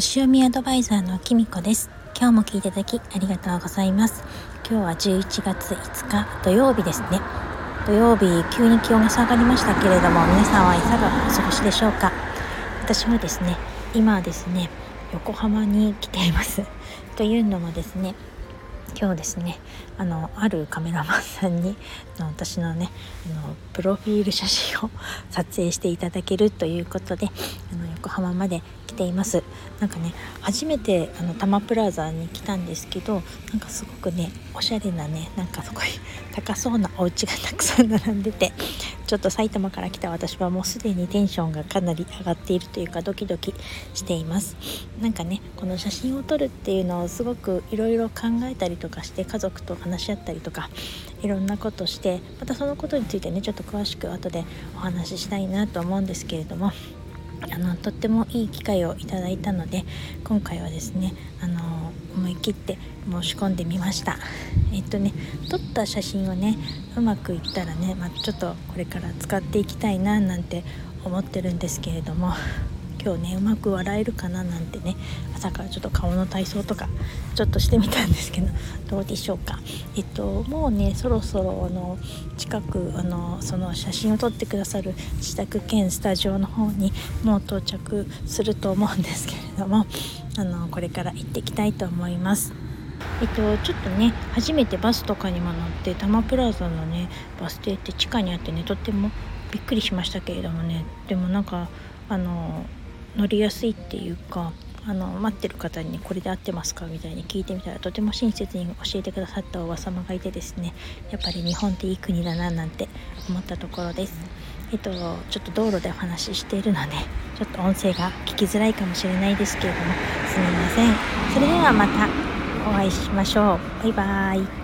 星読みアドバイザーのきみこです。今日も聞いていただきありがとうございます。今日は11月5日土曜日ですね。土曜日急に気温が下がりましたけれども皆さんはいかがお過ごしでしょうか。私はですね今はですね横浜に来ています。というのもですね今日ですねあのあるカメラマンさんにの私のねあのプロフィール写真を 撮影していただけるということであの横浜までています。なんかね初めてあの多摩プラザに来たんですけどなんかすごくねおしゃれなねなんかすごい高そうなお家がたくさん並んでてちょっと埼玉から来た私はもうすでにテンションがかなり上がっているというかドキドキしています。なんかねこの写真を撮るっていうのをすごくいろいろ考えたりとかして家族と話し合ったりとかいろんなことしてまたそのことについてねちょっと詳しく後でお話ししたいなと思うんですけれどもあのとってもいい機会をいただいたので今回はですねあの思い切って申し込んでみました。えっとね撮った写真をねうまくいったらね、まあ、ちょっとこれから使っていきたいななんて思ってるんですけれども。今日ねうまく笑えるかななんてね朝からちょっと顔の体操とかちょっとしてみたんですけど どうでしょうかえっともうねそろそろあの近くあのその写真を撮ってくださる自宅兼スタジオの方にもう到着すると思うんですけれどもあのこれから行ってきたいと思います。えっと、ちょっとね初めてバスとかにも乗って多摩プラザのねバス停って地下にあってねとってもびっくりしましたけれどもねでもなんかあの乗りやすいっていうかあの待ってる方に、これで合ってますかみたいに聞いてみたらとても親切に教えてくださったおば様がいてですねやっぱり日本っていい国だななんて思ったところです。えっと、ちょっと道路でお話ししているのでちょっと音声が聞きづらいかもしれないですけれどもすみません。それではまたお会いしましょう。バイバーイ。